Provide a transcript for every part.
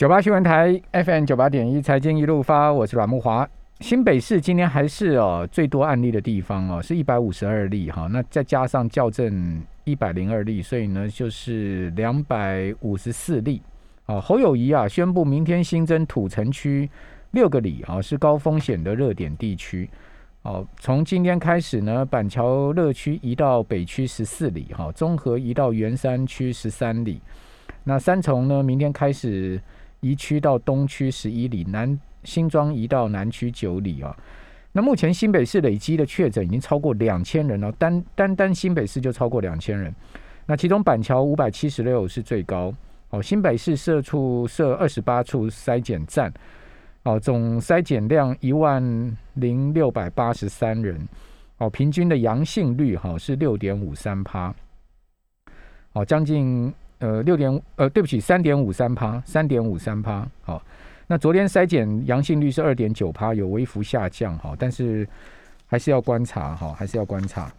九八新闻台 FM 九八点一财经一路发，我是阮木华。新北市今天还是哦最多案例的地方哦，是一百五十二例哈，那再加上校正一百零二例，所以呢就是两百五十四例。哦，侯友谊啊宣布明天新增土城区六个里啊是高风险的热点地区。哦，从今天开始呢，板桥乐区移到北区十四里哈，综合移到圆山区十三里。那三重呢，明天开始。移区到东区十一里，南新庄移到南区九里啊。那目前新北市累积的确诊已经超过两千人了，单单单新北市就超过两千人。那其中板桥五百七十六是最高哦。新北市设处设二十八处筛检站哦，总筛检量一万零六百八十三人哦，平均的阳性率哈是六点五三趴哦，将近。呃，六点呃，对不起，三点五三趴，三点五三趴。好，那昨天筛检阳性率是二点九趴，有微幅下降哈，但是还是要观察哈，还是要观察。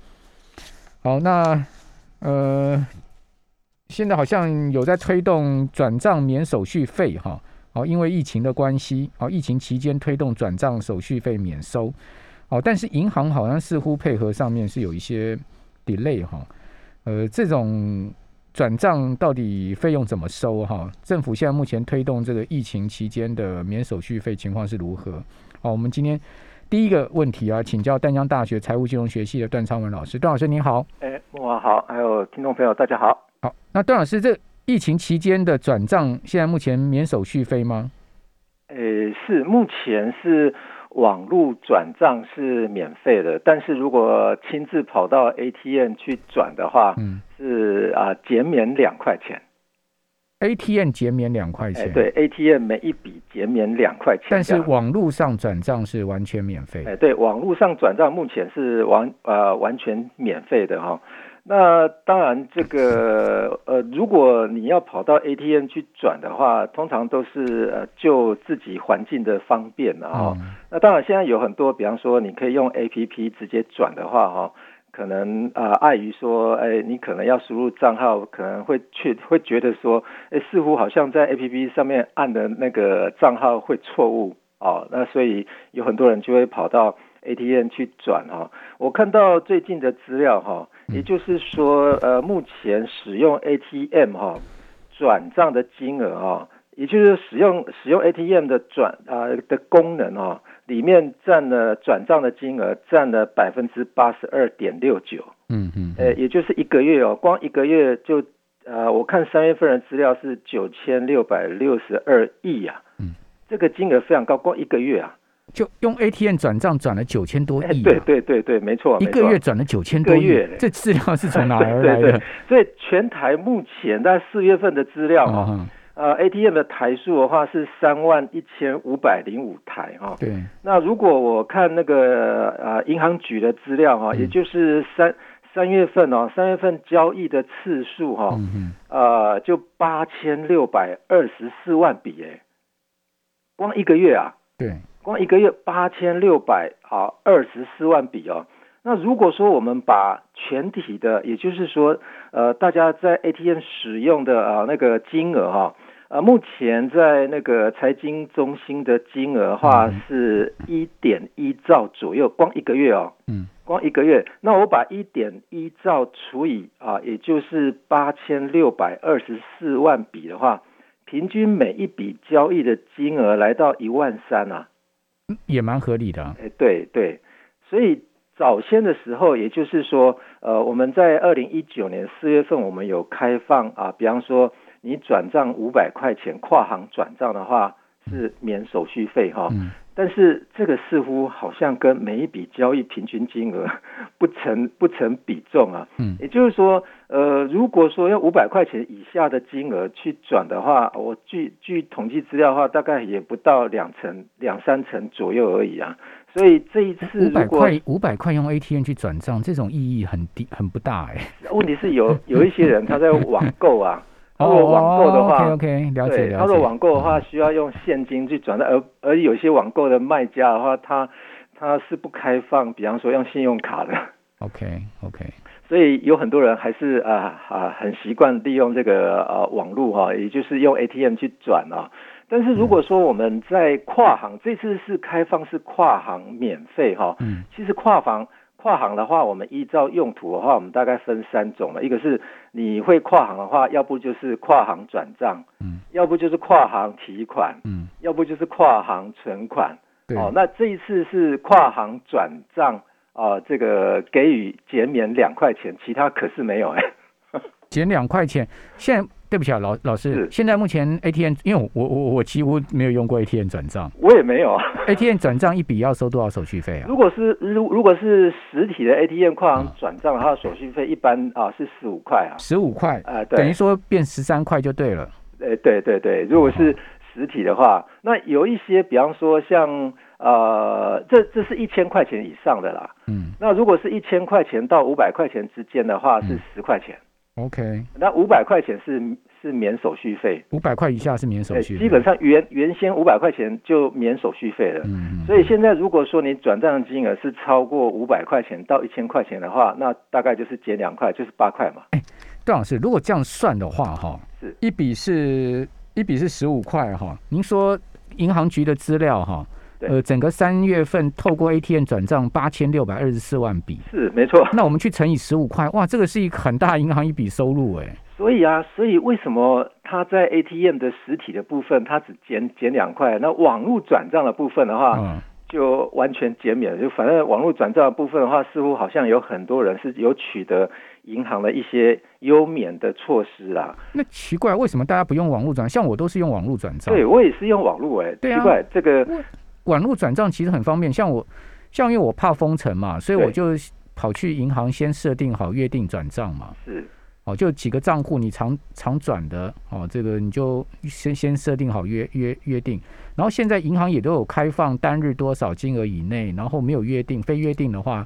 好，那呃，现在好像有在推动转账免手续费哈，哦，因为疫情的关系，哦，疫情期间推动转账手续费免收，哦，但是银行好像似乎配合上面是有一些 delay 哈，呃，这种。转账到底费用怎么收？哈，政府现在目前推动这个疫情期间的免手续费情况是如何？好，我们今天第一个问题啊，请教淡江大学财务金融学系的段昌文老师。段老师您好，哎，木华好，还有听众朋友大家好。好，那段老师，这疫情期间的转账现在目前免手续费吗？呃，是，目前是。网络转账是免费的，但是如果亲自跑到 ATM 去转的话，嗯，是啊，减免两块钱。ATM 减免两块钱，对，ATM 每一笔减免两块钱。但是网络上转账是完全免费。哎，对，网络上转账目前是完呃完全免费的哈。那当然，这个呃，如果你要跑到 ATM 去转的话，通常都是呃就自己环境的方便了哈。那当然，现在有很多，比方说你可以用 APP 直接转的话哈，可能啊碍于说，哎，你可能要输入账号，可能会去会觉得说，哎，似乎好像在 APP 上面按的那个账号会错误哦。那所以有很多人就会跑到 ATM 去转哈。我看到最近的资料哈。也就是说，呃，目前使用 ATM 哈转账的金额哈，也就是使用使用 ATM 的转啊的功能哈，里面占了转账的金额占了百分之八十二点六九。嗯嗯，呃，也就是一个月哦，光一个月就呃，我看三月份的资料是九千六百六十二亿呀。嗯，这个金额非常高，光一个月啊。就用 ATM 转账转了九千多亿，对对对对，没错，一个月转了九千多亿，这资料是从哪而来的？所以全台目前在四月份的资料啊，呃，ATM 的台数的话是三万一千五百零五台哈。对，那如果我看那个呃银行局的资料哈，也就是三三月份哦，三月份交易的次数哈，呃，就八千六百二十四万笔哎，光一个月啊，对。光一个月八千六百啊二十四万笔哦，那如果说我们把全体的，也就是说呃大家在 ATM 使用的啊那个金额哈，呃目前在那个财经中心的金额话是一点一兆左右，光一个月哦，嗯，光一个月，那我把一点一兆除以啊，也就是八千六百二十四万笔的话，平均每一笔交易的金额来到一万三啊。也蛮合理的，哎，对对，所以早先的时候，也就是说，呃，我们在二零一九年四月份，我们有开放啊，比方说你转账五百块钱跨行转账的话，是免手续费哈。但是这个似乎好像跟每一笔交易平均金额 不成不成比重啊。嗯，也就是说，呃，如果说要五百块钱以下的金额去转的话，我据据统计资料的话，大概也不到两成两三成左右而已啊。所以这一次五百块五百块用 ATM 去转账，这种意义很低很不大哎。问题是有有一些人他在网购啊。如果网购的话，OK，了解了解。他说网购的话需要用现金去转账，而而有些网购的卖家的话，他他是不开放，比方说用信用卡的。OK OK。所以有很多人还是啊啊很习惯利用这个呃网络哈，也就是用 ATM 去转啊。但是如果说我们在跨行，这次是开放是跨行免费哈，嗯，其实跨行跨行的话，我们依照用途的话，我们大概分三种了，一个是你会跨行的话，要不就是跨行转账，嗯，要不就是跨行提款，嗯，要不就是跨行存款。对，哦，那这一次是跨行转账啊，这个给予减免两块钱，其他可是没有哎、减两块钱。现在对不起啊，老老师是，现在目前 ATM，因为我我我我几乎没有用过 ATM 转账我也没有啊。ATM 转账一笔要收多少手续费啊？如果是如如果是实体的 ATM 跨行啊转账，它的手续费一般啊是十五块啊，十五块，啊、等于对，说变十三块就对了。呃对对对，如果是实体的话，那有一些，比方说像呃，这这是一千块钱以上的啦。嗯那如果是一千块钱到五百块钱之间的话，是嗯十块钱。，OK，那五百块钱是是免手续费，五百块以下是免手对，续费，基本上原原先五百块钱就免手续费了。嗯，嗯，所以现在如果说你转账的金额是超过五百块钱到一千块钱的话，那大概就是减两块，就是八块嘛。段老师，如果这样算的话，哈，是一笔是一笔是十五块哈。您说银行局的资料哈，对呃，整个三月份透过 ATM 转账八千六百二十四万笔，是没错。那我们去乘以十五块，哇，这个是一个很大银行一笔收入哎。所以啊，所以为什么它在 ATM 的实体的部分它只减减两块，那网络转账的部分的话，嗯，就完全减免了。就反正网络转账的部分的话，似乎好像有很多人是有取得银行的一些优免的措施啊。那奇怪，为什么大家不用网络转？像我都是用网络转账。对我也是用网络哎、奇怪这个网络转账其实很方便，像我，像因为我怕封城嘛，所以我就跑去银行先设定好约定转账嘛。是哦，就几个账户你常常转的哦，这个你就先先设定好约约约定，然后现在银行也都有开放单日多少金额以内，然后没有约定非约定的话，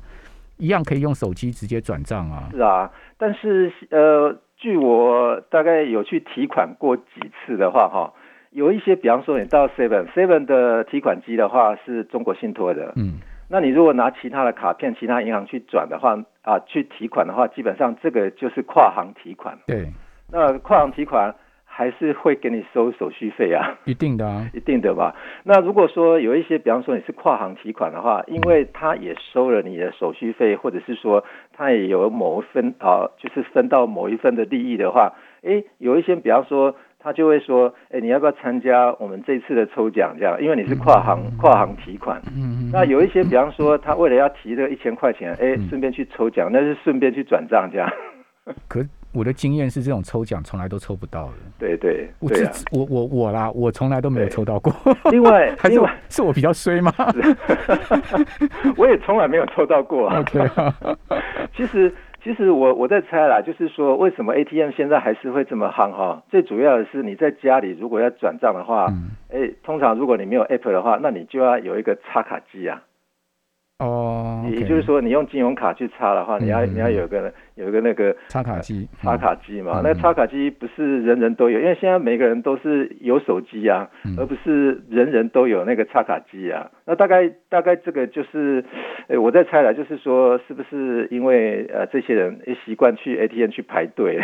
一样可以用手机直接转账啊。是啊，但是呃，据我大概有去提款过几次的话，哈，有一些，比方说你到 Seven Seven 的提款机的话是中国信托的，嗯，那你如果拿其他的卡片、其他银行去转的话，啊，去提款的话，基本上这个就是跨行提款。对，那跨行提款还是会给你收手续费啊，一定的啊。一定的吧？那如果说有一些，比方说你是跨行提款的话，因为他也收了你的手续费，或者是说他也有某一分啊，就是分到某一份的利益的话，诶，有一些，比方说。他就会说：“哎，你要不要参加我们这次的抽奖？这样，因为你是跨行跨行提款。嗯嗯，那有一些，比方说，他为了要提这个一千块钱，哎嗯，顺便去抽奖，那是顺便去转账这样。可我的经验是，这种抽奖从来都抽不到的。对对我自啊。我我我啦，我从来都没有抽到过。另外 还是我，是我比较衰吗 我也从来没有抽到过啊。？OK 啊，其实其实我我在猜啦，就是说为什么 ATM 现在还是会这么夯哈？最主要的是你在家里如果要转账的话，嗯，哎，通常如果你没有 App 的话，那你就要有一个插卡机啊。哦，也就是说，你用金融卡去插的话，你要嗯你要有个有一个那个插卡机，插卡机。嘛，嗯那插卡机不是人人都有，因为现在每个人都是有手机啊，嗯。而不是人人都有那个插卡机啊。那大概大概这个就是，呃，我在猜了，就是说是不是因为呃这些人诶习惯去 ATM 去排队？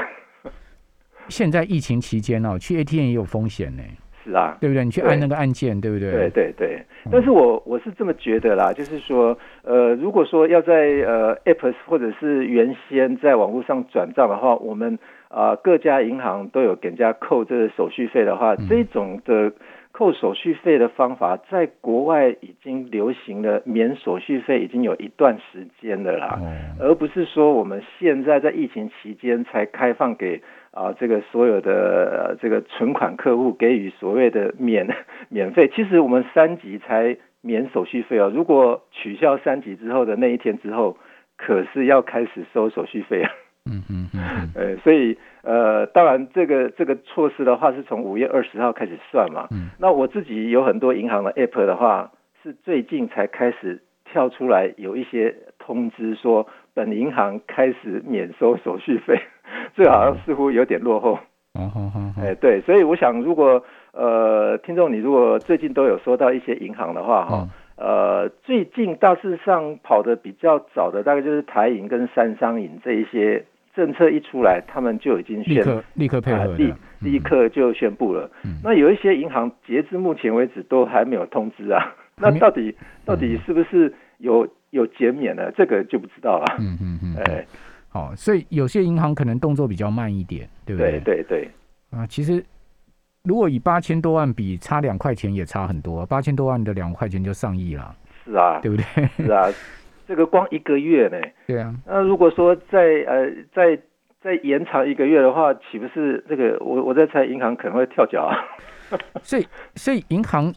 现在疫情期间哦，去 ATM 也有风险呢，是啊，对不对？你去按那个按键，对不对？对对对嗯，但是我我是这么觉得啦，就是说，呃，如果说要在呃 Apps 或者是原先在网络上转账的话，我们啊、各家银行都有给人家扣这个手续费的话，嗯这种的扣手续费的方法，在国外已经流行了，免手续费已经有一段时间了啦。哦，而不是说我们现在在疫情期间才开放给啊、这个所有的、呃、这个存款客户给予所谓的免 免费。其实我们三级才免手续费哦，如果取消三级之后的那一天之后，可是要开始收手续费啊。嗯嗯嗯嗯 呃，所以呃，当然这个这个措施的话是从五月二十号开始算嘛。嗯那我自己有很多银行的 app 的话，是最近才开始跳出来有一些通知说，本银行开始免收手续费，这好像似乎有点落后。哎，对，所以我想，如果呃，听众你如果最近都有收到一些银行的话，哈、嗯呃，最近大致上跑的比较早的，大概就是台银跟三商银这一些政策一出来，他们就已经立刻立刻配合，立立刻就宣布了。那有一些银行截至目前为止都还没有通知啊，那到底到底是不是有有减免呢？这个就不知道了。嗯嗯嗯，哎，好，所以有些银行可能动作比较慢一点，对不对？对对对。啊，其实。如果以八千多万比，差两块钱也差很多。八千多万的两块钱就上亿了，是啊，对不对？是啊，这个光一个月呢？对啊。那如果说再呃再再延长一个月的话，岂不是这个我我在猜银行可能会跳脚啊？所以所以银行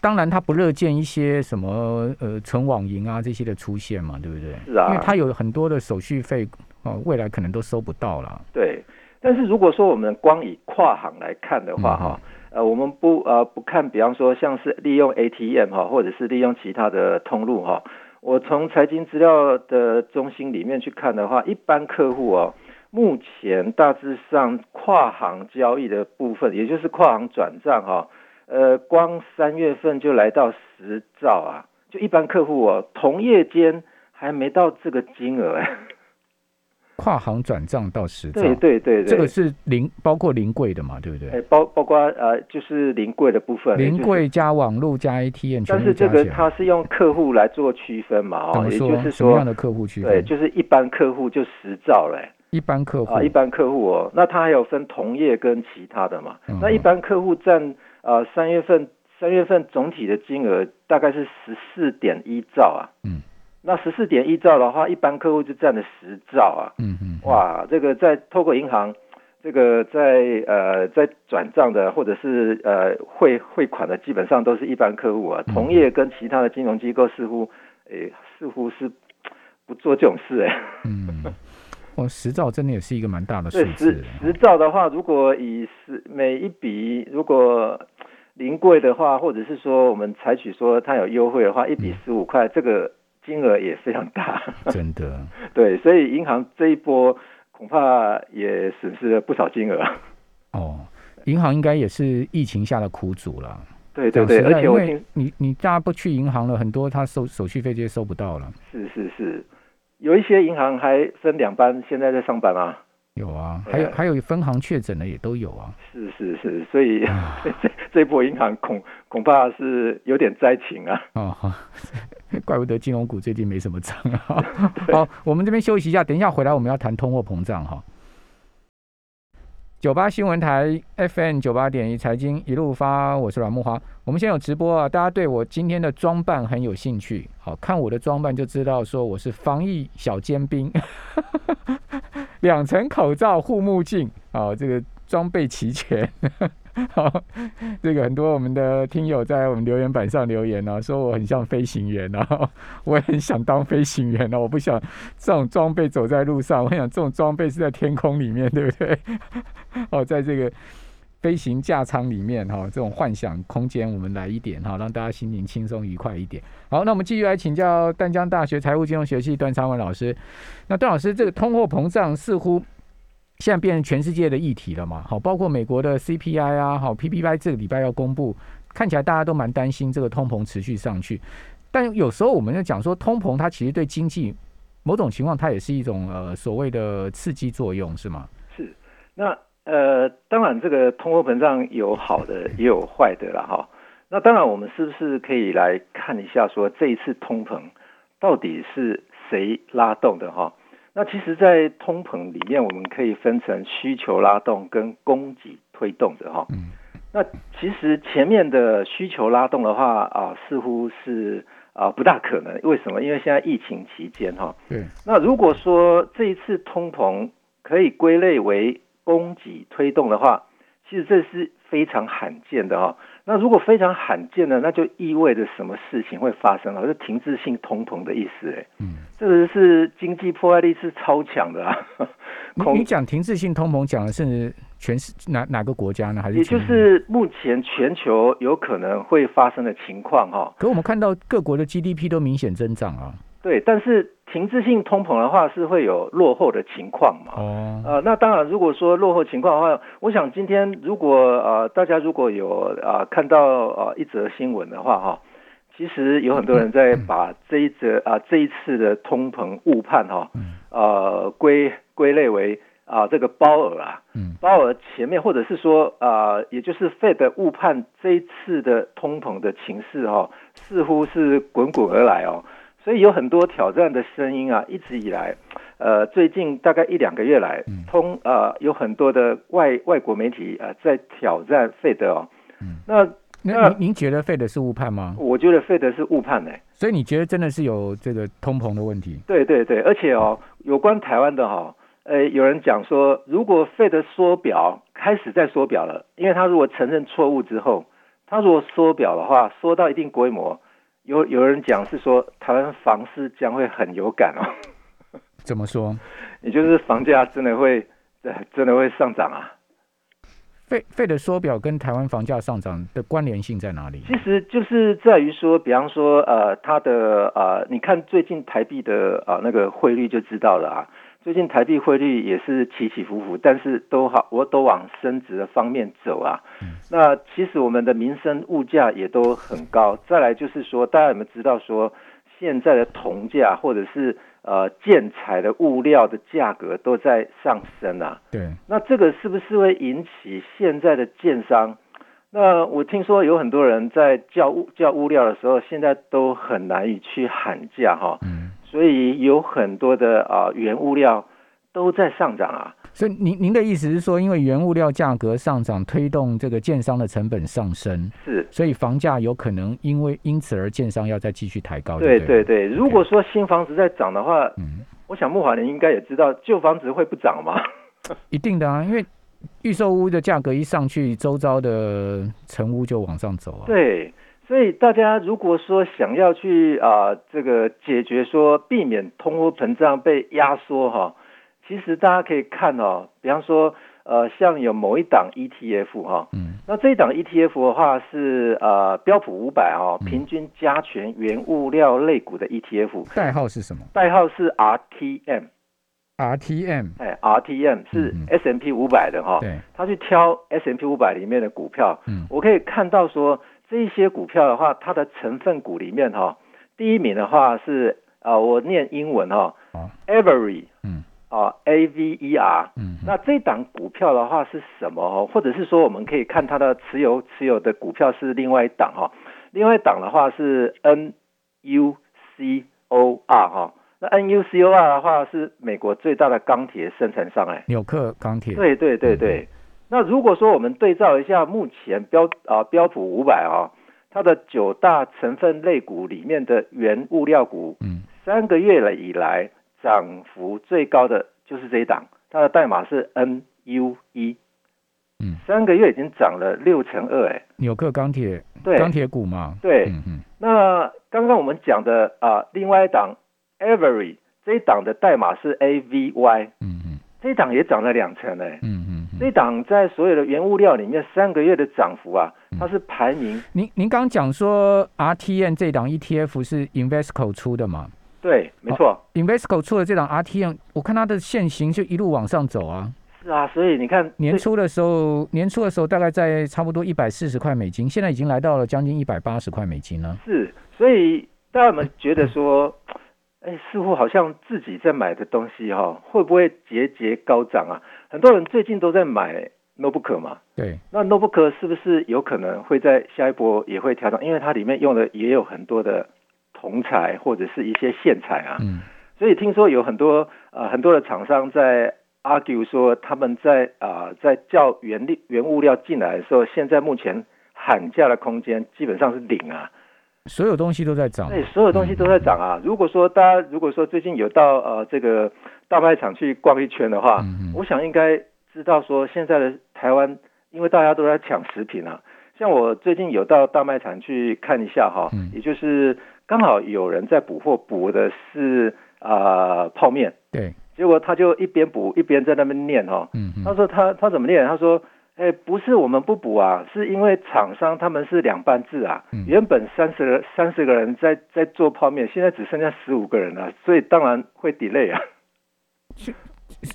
当然他不乐见一些什么呃存网银啊这些的出现嘛，对不对？是啊，因为它有很多的手续费哦，未来可能都收不到了。对。但是如果说我们光以跨行来看的话，哈，呃，我们不呃不看，比方说像是利用 ATM 哈，或者是利用其他的通路哈，我从财经资料的中心里面去看的话，一般客户哦，目前大致上跨行交易的部分，也就是跨行转账哈，呃，光三月份就来到十兆啊，就一般客户哦，同业间还没到这个金额哎。跨行转账到十兆，对对对对，这个是零包括零柜的嘛，对不对？哎，包包括呃，就是零柜的部分，零柜加网络加 ATM，但是这个它是用客户来做区分嘛，哦，也就是说？什么样的客户区分？对，就是一般客户就十兆嘞，一般客户啊，一般客户哦，那它还有分同业跟其他的嘛，那一般客户占呃三月份三月份总体的金额大概是十四点一兆啊，嗯。那十四点一兆的话，一般客户就占了十兆啊。嗯嗯。哇，这个在透过银行，这个在呃在转账的或者是呃汇汇款的，基本上都是一般客户啊。同业跟其他的金融机构似乎，诶，似乎是不做这种事哎。嗯。哦，十兆真的也是一个蛮大的数字。十十兆的话，如果以十每一笔如果零柜的话，或者是说我们采取说它有优惠的话，一笔十五块，这个。金额也非常大，真的。对，所以银行这一波恐怕也损失了不少金额。哦，银行应该也是疫情下的苦主了。对对对，而且我听你你大家不去银行了，很多他收手续费这些收不到了。是是是，有一些银行还分两班，现在在上班吗？有啊，还有还有分行确诊的也都有啊。是是是，所以 这这波银行恐恐怕是有点灾情啊。哦，怪不得金融股最近没什么涨啊。好，我们这边休息一下，等一下回来我们要谈通货膨胀哈。九八新闻台 FM 九八点一财经一路发，我是阮木华。我们现在有直播啊，大家对我今天的装扮很有兴趣。好看我的装扮就知道说我是防疫小尖兵，两层口罩、护目镜啊，这个装备齐全。好，这个很多我们的听友在我们留言板上留言呢，说我很像飞行员啊，我也很想当飞行员啊。我不想这种装备走在路上，我想这种装备是在天空里面，对不对？哦，在这个飞行驾舱里面哈，这种幻想空间，我们来一点哈，让大家心情轻松愉快一点。好，那我们继续来请教淡江大学财务金融学系段昌文老师。那段老师，这个通货膨胀似乎。现在变成全世界的议题了嘛？好，包括美国的 CPI 啊，好 PPI 这个礼拜要公布，看起来大家都蛮担心这个通膨持续上去。但有时候我们要讲说，通膨它其实对经济某种情况它也是一种呃所谓的刺激作用，是吗？是。那呃，当然这个通货膨胀有好的也有坏的了哈。那当然我们是不是可以来看一下说这一次通膨到底是谁拉动的哈？那其实，在通膨里面，我们可以分成需求拉动跟供给推动的哈。嗯。那其实前面的需求拉动的话啊，似乎是啊不大可能。为什么？因为现在疫情期间哈。对。那如果说这一次通膨可以归类为供给推动的话，其实这是非常罕见的哈。那如果非常罕见的，那就意味着什么事情会发生啊？是停滞性通膨的意思哎。嗯，这个是经济破坏力是超强的啊。你讲停滞性通膨，讲的是全是哪哪个国家呢？还是也就是目前全球有可能会发生的情况哈？可我们看到各国的 GDP 都明显增长啊。对，但是停滞性通膨的话是会有落后的情况嘛？哦，呃，那当然，如果说落后情况的话，我想今天如果呃大家如果有啊看到呃一则新闻的话哈，其实有很多人在把这一则啊这一次的通膨误判哈，呃归归类为啊这个鲍尔啊，鲍尔前面或者是说啊，也就是 Fed 误判这一次的通膨的情势哈，似乎是滚滚而来哦，所以有很多挑战的声音啊，一直以来，呃最近大概一两个月来，通呃有很多的外外国媒体啊在挑战 Fed 哦，那。那您您觉得费德是误判吗？我觉得费德是误判哎，所以你觉得真的是有这个通膨的问题？对对对，而且哦，有关台湾的哈，呃，有人讲说，如果费德缩表开始在缩表了，因为他如果承认错误之后，他如果缩表的话，缩到一定规模，有有人讲是说台湾房市将会很有感哦。怎么说？也就是房价真的会 真的会上涨啊？费费的缩表跟台湾房价上涨的关联性在哪里？其实就是在于说，比方说，呃，它的呃，你看最近台币的啊那个汇率就知道了啊。最近台币汇率也是起起伏伏，但是都好，我都往升值的方面走啊。那其实我们的民生物价也都很高。再来就是说，大家有没有知道说，现在的铜价或者是？呃，建材的物料的价格都在上升啊。对，那这个是不是会引起现在的建商？那我听说有很多人在叫物叫物料的时候，现在都很难以去喊价哈。嗯，所以有很多的啊原物料都在上涨啊。所以您您的意思是说，因为原物料价格上涨，推动这个建商的成本上升，是，所以房价有可能因为因此而建商要再继续抬高。对对对，如果说新房子在涨的话，嗯，我想木华林应该也知道，旧房子会不涨吗？一定的啊，因为预售屋的价格一上去，周遭的成屋就往上走啊。对，所以大家如果说想要去啊，这个解决说避免通货膨胀被压缩哈。其实大家可以看哦，比方说，呃，像有某一档 ETF 哈，嗯，那这一档 ETF 的话是呃标普五百哦，平均加权原物料类股的 ETF，代号是什么？代号是 RTM，RTM，哎，RTM 是 S M P 五百的哈，对，他去挑 S M P 五百里面的股票，嗯，我可以看到说这一些股票的话，它的成分股里面哈，第一名的话是啊，我念英文哈，Avery，嗯。啊，A V E R，嗯，那这档股票的话是什么？或者是说，我们可以看它的持有持有的股票是另外一档哈，另外一档的话是 N U C O R 哈，那 N U C O R 的话是美国最大的钢铁生产商哎，纽克钢铁，对对对对。那如果说我们对照一下目前标啊标普五百啊，它的九大成分类股里面的原物料股，嗯，三个月了以来。涨幅最高的就是这一档，它的代码是 N U E，嗯，三个月已经涨了六成二，哎，纽克钢铁，对，钢铁股嘛，对，嗯嗯。那刚刚我们讲的啊，另外一档 Every 这一档的代码是 A V Y，嗯嗯，这一档也涨了两成，哎，嗯嗯，这一档在所有的原物料里面三个月的涨幅啊，它是排名。您您刚讲说 R T N 这档 E T F 是 Investco 出的嘛？对，没错，Invesco 出的这档 RTN，我看它的现行就一路往上走啊。是啊，所以你看年初的时候，年初的时候大概在差不多一百四十块美金，现在已经来到了将近一百八十块美金了。是，所以大家有没有觉得说，哎，似乎好像自己在买的东西哈，会不会节节高涨啊？很多人最近都在买 Notebook 嘛，对，那 Notebook 是不是有可能会在下一波也会调整？因为它里面用的也有很多的。铜材或者是一些线材啊，嗯，所以听说有很多呃很多的厂商在 argue 说他们在啊在叫原力原物料进来的时候，现在目前喊价的空间基本上是零啊，所有东西都在涨，对，所有东西都在涨啊。如果说大家如果说最近有到呃这个大卖场去逛一圈的话，我想应该知道说现在的台湾，因为大家都在抢食品啊，像我最近有到大卖场去看一下哈，也就是。刚好有人在补货，补的是啊泡面。对，结果他就一边补一边在那边念哈。嗯他说他他怎么念？他说，哎，不是我们不补啊，是因为厂商他们是两班制啊。嗯。原本三十三十个人在在做泡面，现在只剩下十五个人了，所以当然会 delay 啊。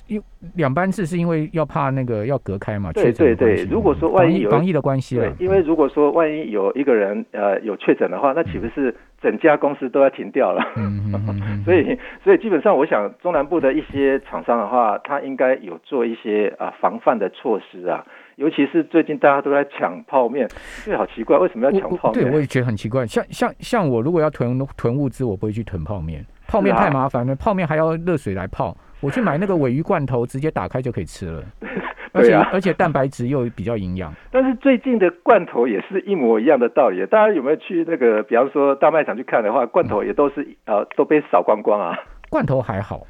因两班制是因为要怕那个要隔开嘛？对对对，如果说万一有防疫的关系对，因为如果说万一有一个人呃有确诊的话，那岂不是整家公司都要停掉了？嗯嗯嗯。所以所以基本上，我想中南部的一些厂商的话，他应该有做一些啊防范的措施啊。尤其是最近大家都在抢泡面，这好奇怪，为什么要抢泡面？对，我也觉得很奇怪。像像像我如果要囤囤物资，我不会去囤泡面，泡面太麻烦了，泡面还要热水来泡。我去买那个尾鱼罐头，直接打开就可以吃了。而且而且蛋白质又比较营养。但是最近的罐头也是一模一样的道理。大家有没有去那个，比方说大卖场去看的话，罐头也都是呃都被扫光光啊。罐头还好。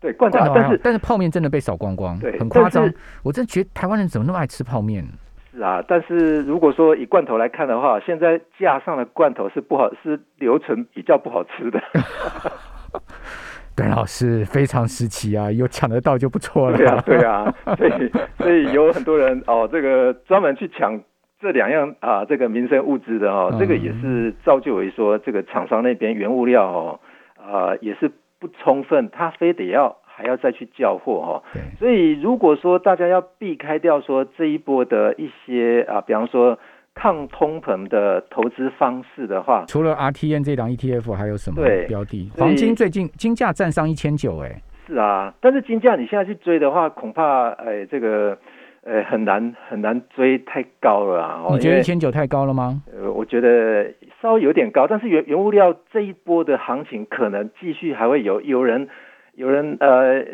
对罐头，但是但是泡面真的被扫光光，对，很夸张。我真觉得台湾人怎么那么爱吃泡面？是啊，但是如果说以罐头来看的话，现在架上的罐头是不好，是留存比较不好吃的。段老师非常时期啊，有抢得到就不错了。对啊，对啊，所以所以有很多人哦，这个专门去抢这两样啊，这个民生物资的哦，这个也是造就为说这个厂商那边原物料哦，啊也是。不充分，他非得要还要再去交货哈。对。所以如果说大家要避开掉说这一波的一些啊，比方说抗通膨的投资方式的话，除了 RTN 这档 ETF 还有什么标的？黄金最近金价站上一千九，哎。是啊，但是金价你现在去追的话，恐怕哎这个。呃，很难很难追太高了啊！你觉得一千九太高了吗？呃，我觉得稍微有点高，但是原原物料这一波的行情可能继续还会有有人有人呃，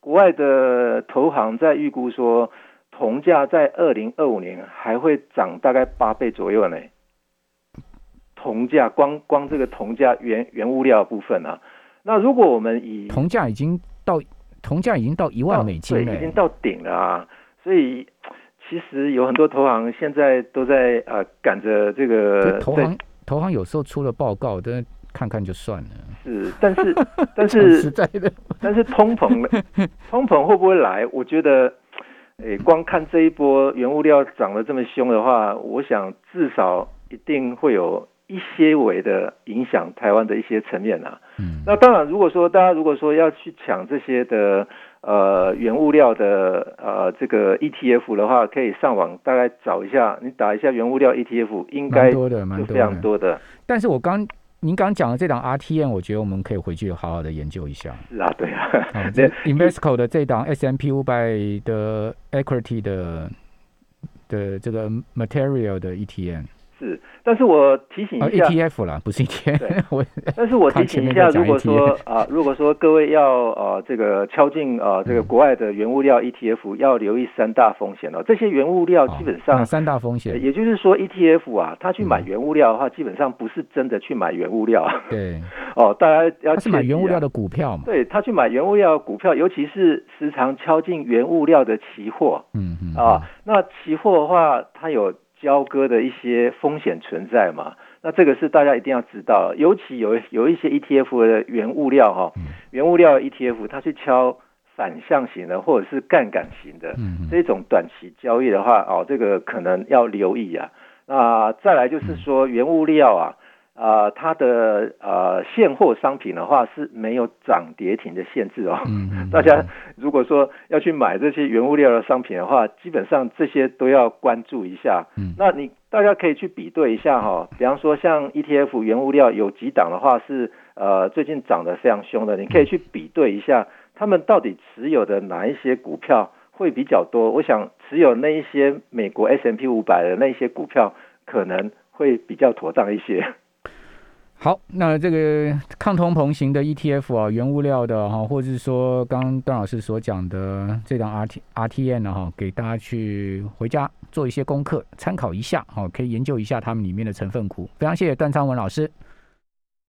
国外的投行在预估说，铜价在二零二五年还会涨大概八倍左右呢。铜价光光这个铜价原原物料部分啊，那如果我们以铜价已经到铜价已经到一万美金了，已经到顶了啊。所以，其实有很多投行现在都在呃赶着这个投行，投行有时候出了报告，但看看就算了。是，但是 但是实在的，但是通膨，通膨会不会来？我觉得，诶，光看这一波原物料涨得这么凶的话，我想至少一定会有一些微的影响台湾的一些层面啊。嗯，那当然，如果说大家如果说要去抢这些的。呃，原物料的呃这个 ETF 的话，可以上网大概找一下，你打一下原物料 ETF，应该多的，蛮非常多的。但是我刚您刚讲的这档 RTN，我觉得我们可以回去好好的研究一下。是啊，对啊。这 Invesco 的这档 S M P 五百的 Equity 的的这个 Material 的 ETN。是，但是我提醒一下，ETF 啦，不是 ETF。我，但是我 提醒一下，如果说啊，如果说各位要呃这个敲进呃这个国外的原物料 ETF，要留意三大风险哦。这些原物料基本上三大风险，也就是说 ETF 啊，他去买原物料的话，基本上不是真的去买原物料。对，哦，大家要是买原物料的股票嘛？对他去买原物料股票，尤其是时常敲进原物料的期货。嗯嗯啊，那期货的话，它有。交割的一些风险存在嘛？那这个是大家一定要知道，尤其有有一些 ETF 的原物料哈，原物料 ETF 它去敲反向型的或者是杠杆型的这种短期交易的话，哦，这个可能要留意啊。那再来就是说原物料啊。啊，它的呃现货商品的话是没有涨跌停的限制哦。嗯 大家如果说要去买这些原物料的商品的话，基本上这些都要关注一下。嗯。那你大家可以去比对一下哈，比方说像 ETF 原物料有几档的话是呃最近涨得非常凶的，你可以去比对一下，他们到底持有的哪一些股票会比较多？我想持有那一些美国 S&P 五百的那些股票可能会比较妥当一些。好，那这个抗通膨型的 ETF 啊，原物料的哈，或者是说刚刚段老师所讲的这张 R T R T N 呢哈，给大家去回家做一些功课，参考一下，好，可以研究一下他们里面的成分股。非常谢谢段昌文老师。